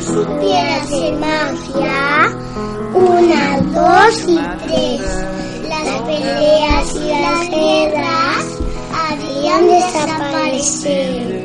supiera magia, una, dos y tres, las peleas y las guerras harían desaparecer.